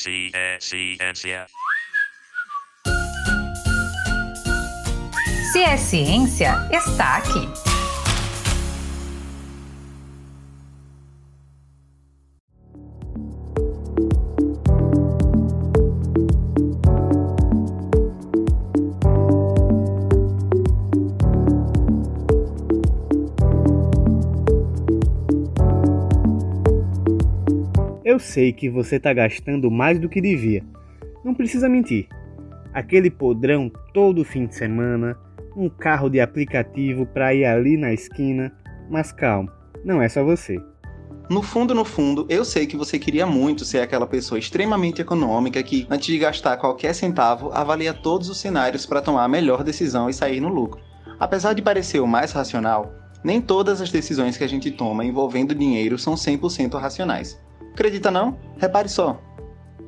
Ciência. Se é ciência, está aqui. Sei que você está gastando mais do que devia. Não precisa mentir. Aquele podrão todo fim de semana, um carro de aplicativo para ir ali na esquina, mas calma, não é só você. No fundo, no fundo, eu sei que você queria muito ser aquela pessoa extremamente econômica que, antes de gastar qualquer centavo, avalia todos os cenários para tomar a melhor decisão e sair no lucro. Apesar de parecer o mais racional, nem todas as decisões que a gente toma envolvendo dinheiro são 100% racionais. Acredita não? Repare só.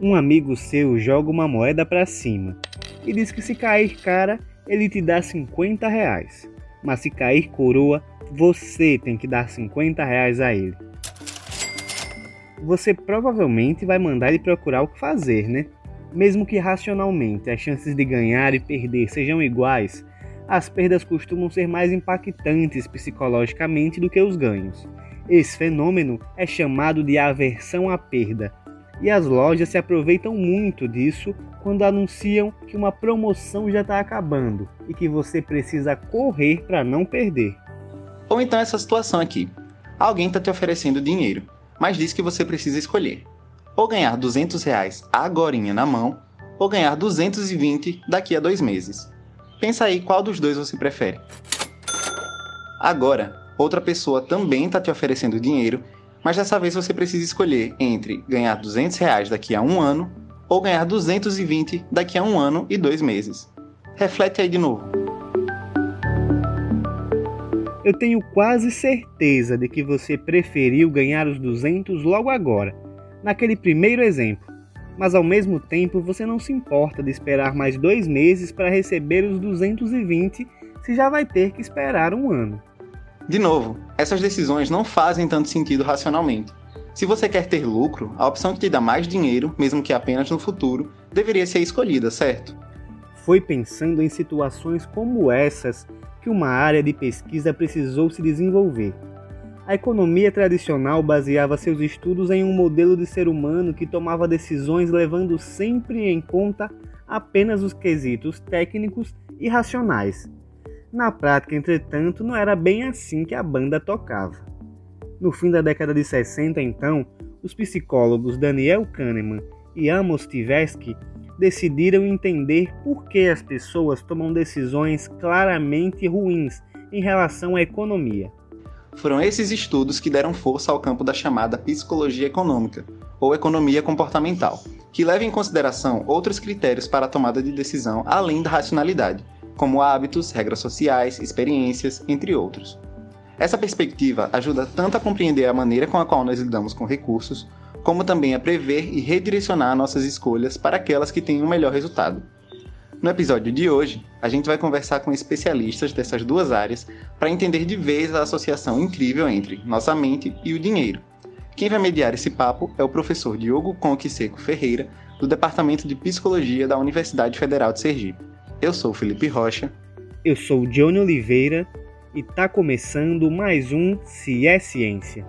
Um amigo seu joga uma moeda para cima e diz que se cair cara, ele te dá 50 reais. Mas se cair coroa, você tem que dar 50 reais a ele. Você provavelmente vai mandar ele procurar o que fazer, né? Mesmo que racionalmente as chances de ganhar e perder sejam iguais, as perdas costumam ser mais impactantes psicologicamente do que os ganhos. Esse fenômeno é chamado de aversão à perda, e as lojas se aproveitam muito disso quando anunciam que uma promoção já está acabando e que você precisa correr para não perder. Ou então essa situação aqui: alguém está te oferecendo dinheiro, mas diz que você precisa escolher ou ganhar 200 reais agora na mão ou ganhar 220 daqui a dois meses. Pensa aí qual dos dois você prefere. Agora, outra pessoa também está te oferecendo dinheiro, mas dessa vez você precisa escolher entre ganhar 200 reais daqui a um ano ou ganhar 220 daqui a um ano e dois meses. Reflete aí de novo. Eu tenho quase certeza de que você preferiu ganhar os 200 logo agora, naquele primeiro exemplo, mas ao mesmo tempo você não se importa de esperar mais dois meses para receber os 220 se já vai ter que esperar um ano. De novo, essas decisões não fazem tanto sentido racionalmente. Se você quer ter lucro, a opção que te dá mais dinheiro, mesmo que apenas no futuro, deveria ser escolhida, certo? Foi pensando em situações como essas que uma área de pesquisa precisou se desenvolver. A economia tradicional baseava seus estudos em um modelo de ser humano que tomava decisões levando sempre em conta apenas os quesitos técnicos e racionais, na prática, entretanto, não era bem assim que a banda tocava. No fim da década de 60, então, os psicólogos Daniel Kahneman e Amos Tversky decidiram entender por que as pessoas tomam decisões claramente ruins em relação à economia. Foram esses estudos que deram força ao campo da chamada psicologia econômica, ou economia comportamental, que leva em consideração outros critérios para a tomada de decisão além da racionalidade, como hábitos, regras sociais, experiências, entre outros. Essa perspectiva ajuda tanto a compreender a maneira com a qual nós lidamos com recursos, como também a prever e redirecionar nossas escolhas para aquelas que têm um melhor resultado. No episódio de hoje, a gente vai conversar com especialistas dessas duas áreas para entender de vez a associação incrível entre nossa mente e o dinheiro. Quem vai mediar esse papo é o professor Diogo Conque Seco Ferreira, do Departamento de Psicologia da Universidade Federal de Sergipe. Eu sou Felipe Rocha. Eu sou Johnny Oliveira e tá começando mais um Se é Ciência.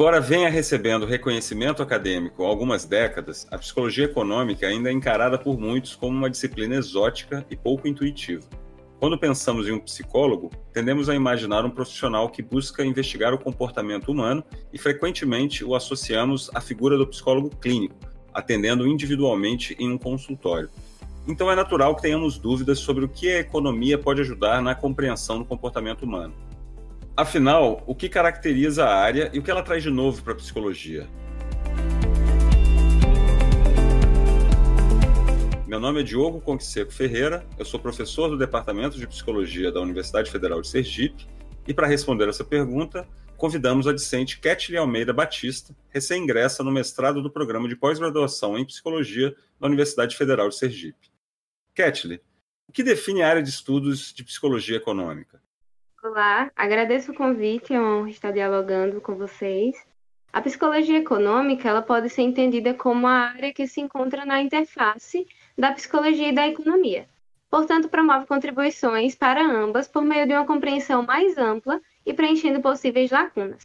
Embora venha recebendo reconhecimento acadêmico há algumas décadas, a psicologia econômica ainda é encarada por muitos como uma disciplina exótica e pouco intuitiva. Quando pensamos em um psicólogo, tendemos a imaginar um profissional que busca investigar o comportamento humano e frequentemente o associamos à figura do psicólogo clínico, atendendo individualmente em um consultório. Então é natural que tenhamos dúvidas sobre o que a economia pode ajudar na compreensão do comportamento humano. Afinal, o que caracteriza a área e o que ela traz de novo para a psicologia? Meu nome é Diogo Conquiseco Ferreira, eu sou professor do Departamento de Psicologia da Universidade Federal de Sergipe e para responder essa pergunta, convidamos a discente Ketley Almeida Batista, recém-ingressa no mestrado do programa de pós-graduação em Psicologia da Universidade Federal de Sergipe. Ketley, o que define a área de estudos de psicologia econômica? Olá, agradeço o convite, é uma honra estar dialogando com vocês. A psicologia econômica ela pode ser entendida como a área que se encontra na interface da psicologia e da economia. Portanto, promove contribuições para ambas por meio de uma compreensão mais ampla e preenchendo possíveis lacunas.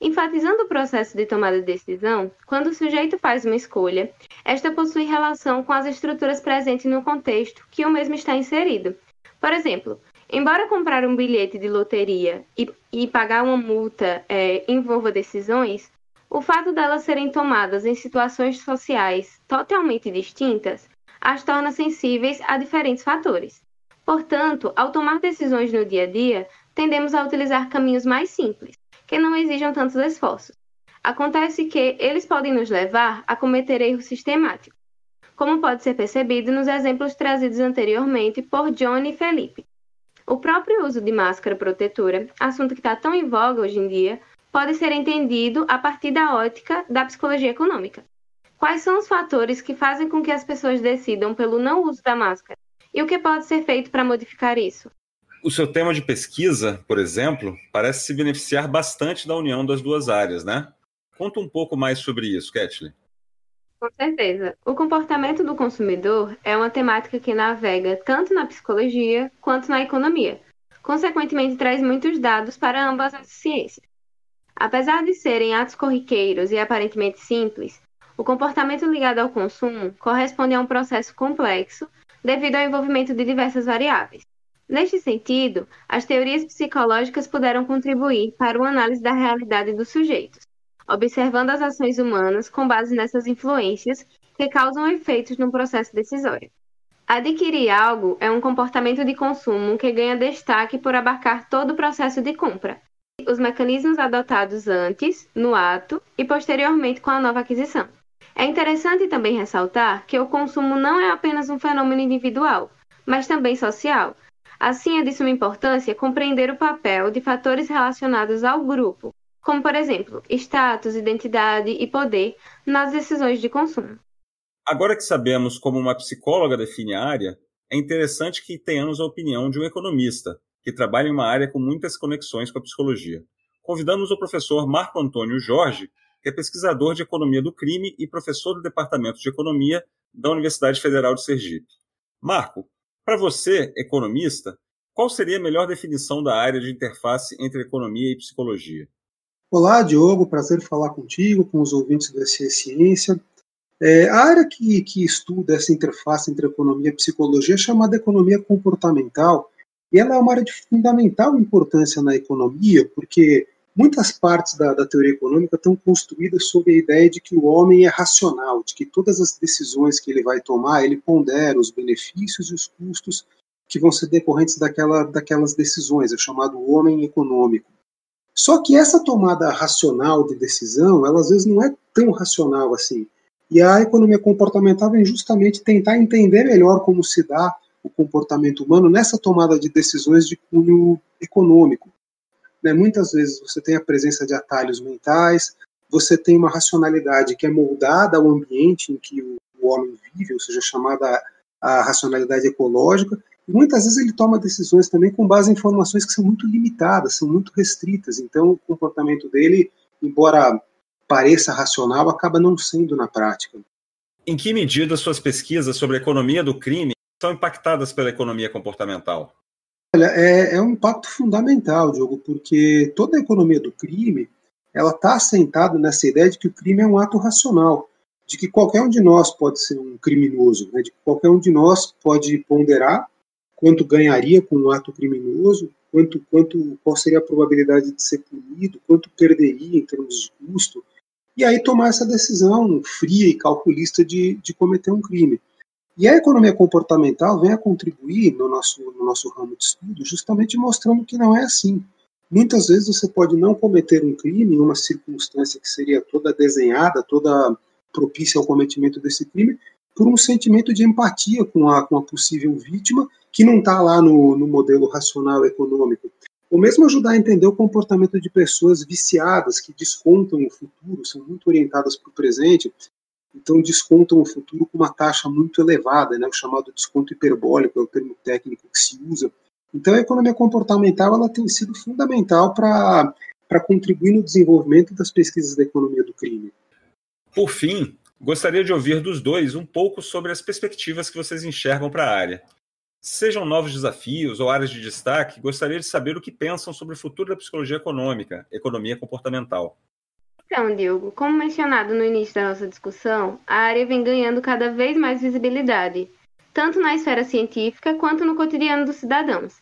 Enfatizando o processo de tomada de decisão, quando o sujeito faz uma escolha, esta possui relação com as estruturas presentes no contexto que o mesmo está inserido. Por exemplo, Embora comprar um bilhete de loteria e, e pagar uma multa é, envolva decisões, o fato delas serem tomadas em situações sociais totalmente distintas as torna sensíveis a diferentes fatores. Portanto, ao tomar decisões no dia a dia, tendemos a utilizar caminhos mais simples, que não exijam tantos esforços. Acontece que eles podem nos levar a cometer erros sistemáticos, como pode ser percebido nos exemplos trazidos anteriormente por Johnny e Felipe. O próprio uso de máscara protetora, assunto que está tão em voga hoje em dia, pode ser entendido a partir da ótica da psicologia econômica. Quais são os fatores que fazem com que as pessoas decidam pelo não uso da máscara? E o que pode ser feito para modificar isso? O seu tema de pesquisa, por exemplo, parece se beneficiar bastante da união das duas áreas, né? Conta um pouco mais sobre isso, Kathleen. Com certeza. O comportamento do consumidor é uma temática que navega tanto na psicologia quanto na economia. Consequentemente, traz muitos dados para ambas as ciências. Apesar de serem atos corriqueiros e aparentemente simples, o comportamento ligado ao consumo corresponde a um processo complexo devido ao envolvimento de diversas variáveis. Neste sentido, as teorias psicológicas puderam contribuir para uma análise da realidade dos sujeitos, observando as ações humanas com base nessas influências que causam efeitos no processo decisório. Adquirir algo é um comportamento de consumo que ganha destaque por abarcar todo o processo de compra, os mecanismos adotados antes, no ato e posteriormente com a nova aquisição. É interessante também ressaltar que o consumo não é apenas um fenômeno individual, mas também social. Assim, é de suma importância compreender o papel de fatores relacionados ao grupo, como, por exemplo, status, identidade e poder nas decisões de consumo. Agora que sabemos como uma psicóloga define a área, é interessante que tenhamos a opinião de um economista, que trabalha em uma área com muitas conexões com a psicologia. Convidamos o professor Marco Antônio Jorge, que é pesquisador de economia do crime e professor do Departamento de Economia da Universidade Federal de Sergipe. Marco, para você, economista, qual seria a melhor definição da área de interface entre economia e psicologia? Olá, Diogo, prazer falar contigo, com os ouvintes do SC Ciência. É, a área que, que estuda essa interface entre economia e psicologia é chamada economia comportamental, e ela é uma área de fundamental importância na economia, porque muitas partes da, da, teoria econômica estão construídas sob a ideia de que o homem é racional, de que todas as decisões que ele vai tomar, ele pondera os benefícios e os custos que vão ser decorrentes daquela, daquelas decisões, é chamado homem econômico. Só que essa tomada racional de decisão, ela às vezes não é tão racional assim. E a economia comportamental vem justamente tentar entender melhor como se dá o comportamento humano nessa tomada de decisões de cunho econômico. Né? Muitas vezes você tem a presença de atalhos mentais, você tem uma racionalidade que é moldada ao ambiente em que o, o homem vive, ou seja, chamada a racionalidade ecológica, e muitas vezes ele toma decisões também com base em informações que são muito limitadas, são muito restritas. Então, o comportamento dele, embora pareça racional, acaba não sendo na prática. Em que medida suas pesquisas sobre a economia do crime são impactadas pela economia comportamental? Olha, é, é um impacto fundamental, Diogo, porque toda a economia do crime ela está assentada nessa ideia de que o crime é um ato racional, de que qualquer um de nós pode ser um criminoso, né, de que qualquer um de nós pode ponderar quanto ganharia com um ato criminoso, quanto, quanto, qual seria a probabilidade de ser punido, quanto perderia em termos de custo, e aí tomar essa decisão fria e calculista de, de cometer um crime. E a economia comportamental vem a contribuir no nosso, no nosso ramo de estudo, justamente mostrando que não é assim. Muitas vezes você pode não cometer um crime em uma circunstância que seria toda desenhada, toda propícia ao cometimento desse crime, por um sentimento de empatia com a, com a possível vítima, que não está lá no, no modelo racional econômico. Ou mesmo ajudar a entender o comportamento de pessoas viciadas, que descontam o futuro, são muito orientadas para o presente, então descontam o futuro com uma taxa muito elevada, né, o chamado desconto hiperbólico, é o termo técnico que se usa. Então a economia comportamental ela tem sido fundamental para contribuir no desenvolvimento das pesquisas da economia do crime. Por fim, gostaria de ouvir dos dois um pouco sobre as perspectivas que vocês enxergam para a área. Sejam novos desafios ou áreas de destaque, gostaria de saber o que pensam sobre o futuro da psicologia econômica, economia comportamental. Então, Diogo, como mencionado no início da nossa discussão, a área vem ganhando cada vez mais visibilidade, tanto na esfera científica quanto no cotidiano dos cidadãos.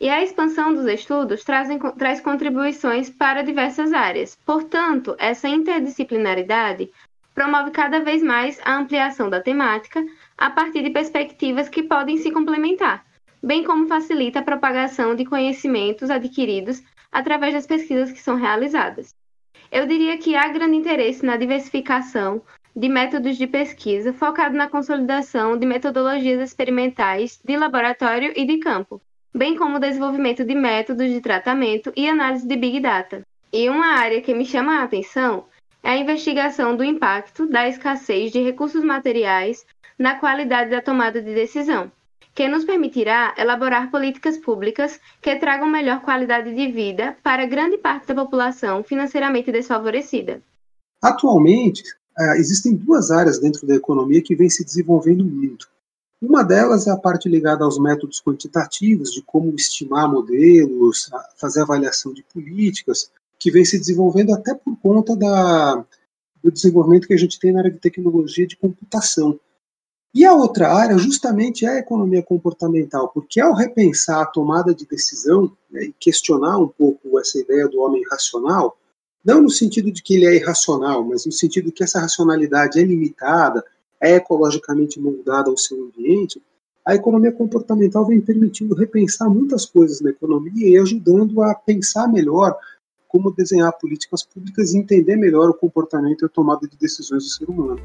E a expansão dos estudos trazem, traz contribuições para diversas áreas. Portanto, essa interdisciplinaridade promove cada vez mais a ampliação da temática a partir de perspectivas que podem se complementar, bem como facilita a propagação de conhecimentos adquiridos através das pesquisas que são realizadas. Eu diria que há grande interesse na diversificação de métodos de pesquisa focado na consolidação de metodologias experimentais de laboratório e de campo, bem como o desenvolvimento de métodos de tratamento e análise de Big Data. E uma área que me chama a atenção é a investigação do impacto da escassez de recursos materiais na qualidade da tomada de decisão, que nos permitirá elaborar políticas públicas que tragam melhor qualidade de vida para grande parte da população financeiramente desfavorecida. Atualmente, é, existem duas áreas dentro da economia que vêm se desenvolvendo muito. Uma delas é a parte ligada aos métodos quantitativos, de como estimar modelos, fazer avaliação de políticas, que vem se desenvolvendo até por conta da, do desenvolvimento que a gente tem na área de tecnologia de computação. E a outra área, justamente, é a economia comportamental, porque ao repensar a tomada de decisão né, e questionar um pouco essa ideia do homem racional, não no sentido de que ele é irracional, mas no sentido de que essa racionalidade é limitada, é ecologicamente moldada ao seu ambiente, a economia comportamental vem permitindo repensar muitas coisas na economia e ajudando a pensar melhor como desenhar políticas públicas e entender melhor o comportamento e a tomada de decisões do ser humano.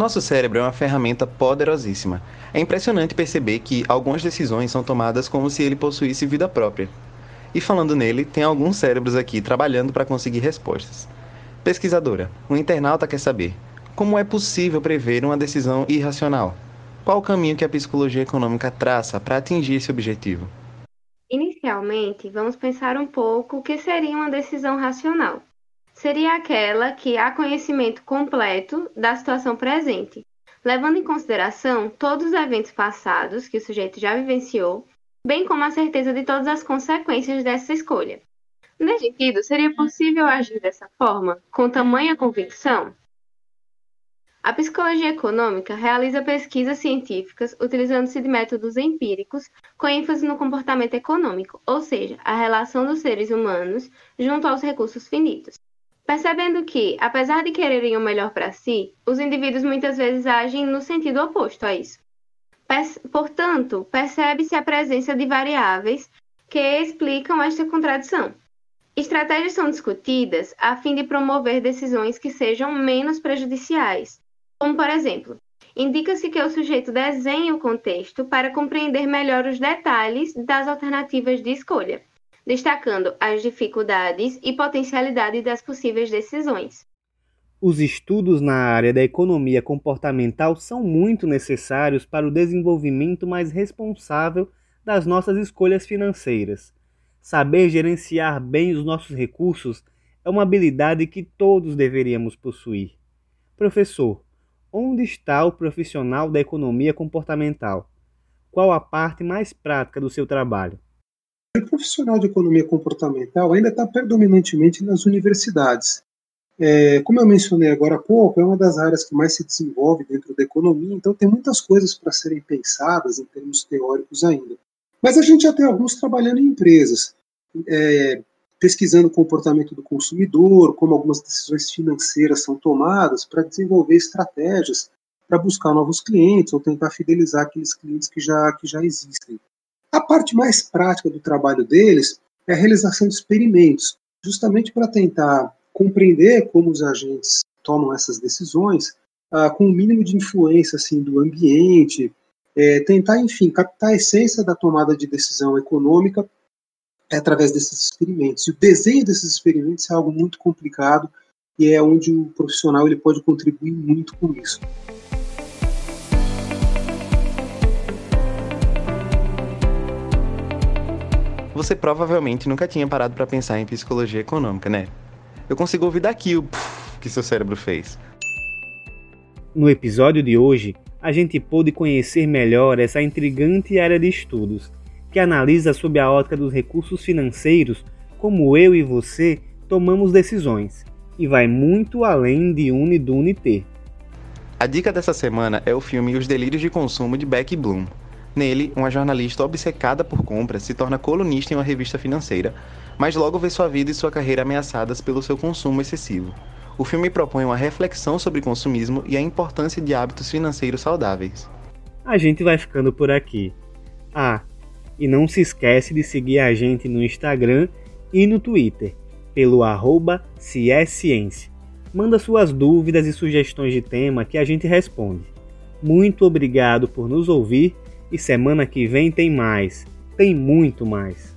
Nosso cérebro é uma ferramenta poderosíssima. É impressionante perceber que algumas decisões são tomadas como se ele possuísse vida própria. E falando nele, tem alguns cérebros aqui trabalhando para conseguir respostas. Pesquisadora, o internauta quer saber: como é possível prever uma decisão irracional? Qual o caminho que a psicologia econômica traça para atingir esse objetivo? Inicialmente, vamos pensar um pouco o que seria uma decisão racional seria aquela que há conhecimento completo da situação presente, levando em consideração todos os eventos passados que o sujeito já vivenciou, bem como a certeza de todas as consequências dessa escolha. Nesse sentido, seria possível agir dessa forma, com tamanha convicção? A psicologia econômica realiza pesquisas científicas utilizando-se de métodos empíricos com ênfase no comportamento econômico, ou seja, a relação dos seres humanos junto aos recursos finitos. Percebendo que, apesar de quererem o melhor para si, os indivíduos muitas vezes agem no sentido oposto a isso. Portanto, percebe-se a presença de variáveis que explicam esta contradição. Estratégias são discutidas a fim de promover decisões que sejam menos prejudiciais, como, por exemplo, indica-se que o sujeito desenhe o contexto para compreender melhor os detalhes das alternativas de escolha destacando as dificuldades e potencialidade das possíveis decisões. Os estudos na área da economia comportamental são muito necessários para o desenvolvimento mais responsável das nossas escolhas financeiras. Saber gerenciar bem os nossos recursos é uma habilidade que todos deveríamos possuir. Professor, onde está o profissional da economia comportamental? Qual a parte mais prática do seu trabalho? O profissional de economia comportamental ainda está predominantemente nas universidades. É, como eu mencionei agora há pouco, é uma das áreas que mais se desenvolve dentro da economia, então tem muitas coisas para serem pensadas em termos teóricos ainda. Mas a gente já tem alguns trabalhando em empresas, é, pesquisando o comportamento do consumidor, como algumas decisões financeiras são tomadas para desenvolver estratégias para buscar novos clientes ou tentar fidelizar aqueles clientes que já, que já existem. A parte mais prática do trabalho deles é a realização de experimentos, justamente para tentar compreender como os agentes tomam essas decisões ah, com o mínimo de influência assim do ambiente, é, tentar, enfim, captar a essência da tomada de decisão econômica é através desses experimentos. E o desenho desses experimentos é algo muito complicado e é onde o profissional ele pode contribuir muito com isso. Você provavelmente nunca tinha parado para pensar em psicologia econômica, né? Eu consigo ouvir daqui o que seu cérebro fez. No episódio de hoje, a gente pôde conhecer melhor essa intrigante área de estudos, que analisa sob a ótica dos recursos financeiros como eu e você tomamos decisões, e vai muito além de Uni do Uniter. A dica dessa semana é o filme Os Delírios de Consumo de Becky Bloom. Nele, uma jornalista obcecada por compras se torna colunista em uma revista financeira, mas logo vê sua vida e sua carreira ameaçadas pelo seu consumo excessivo. O filme propõe uma reflexão sobre consumismo e a importância de hábitos financeiros saudáveis. A gente vai ficando por aqui. Ah, e não se esquece de seguir a gente no Instagram e no Twitter, pelo arroba Ciência. Manda suas dúvidas e sugestões de tema que a gente responde. Muito obrigado por nos ouvir e semana que vem tem mais. Tem muito mais.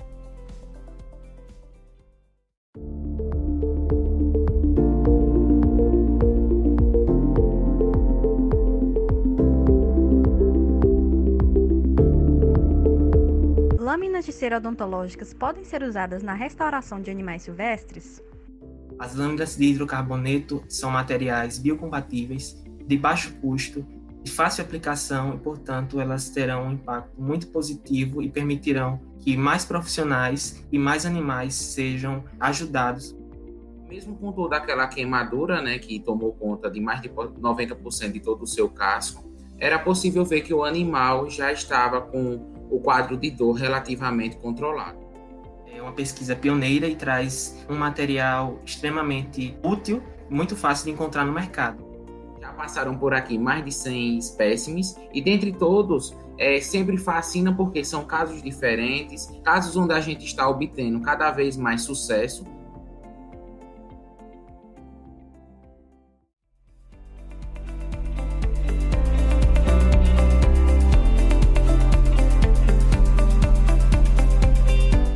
Lâminas de cera odontológicas podem ser usadas na restauração de animais silvestres? As lâminas de hidrocarboneto são materiais biocompatíveis, de baixo custo, de fácil aplicação e, portanto, elas terão um impacto muito positivo e permitirão que mais profissionais e mais animais sejam ajudados. Mesmo com toda aquela queimadura, né, que tomou conta de mais de 90% de todo o seu casco, era possível ver que o animal já estava com o quadro de dor relativamente controlado. É uma pesquisa pioneira e traz um material extremamente útil, muito fácil de encontrar no mercado. Passaram por aqui mais de 100 espécimes e dentre todos é, sempre fascina porque são casos diferentes, casos onde a gente está obtendo cada vez mais sucesso.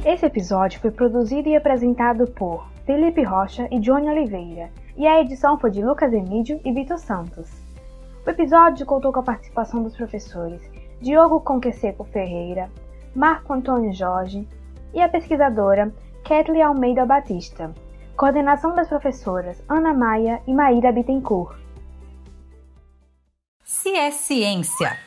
Esse episódio foi produzido e apresentado por Felipe Rocha e Johnny Oliveira, e a edição foi de Lucas Emídio e Vitor Santos. O episódio contou com a participação dos professores Diogo Conqueseco Ferreira, Marco Antônio Jorge e a pesquisadora Kathleen Almeida Batista. Coordenação das professoras Ana Maia e Maíra Bittencourt. Se é ciência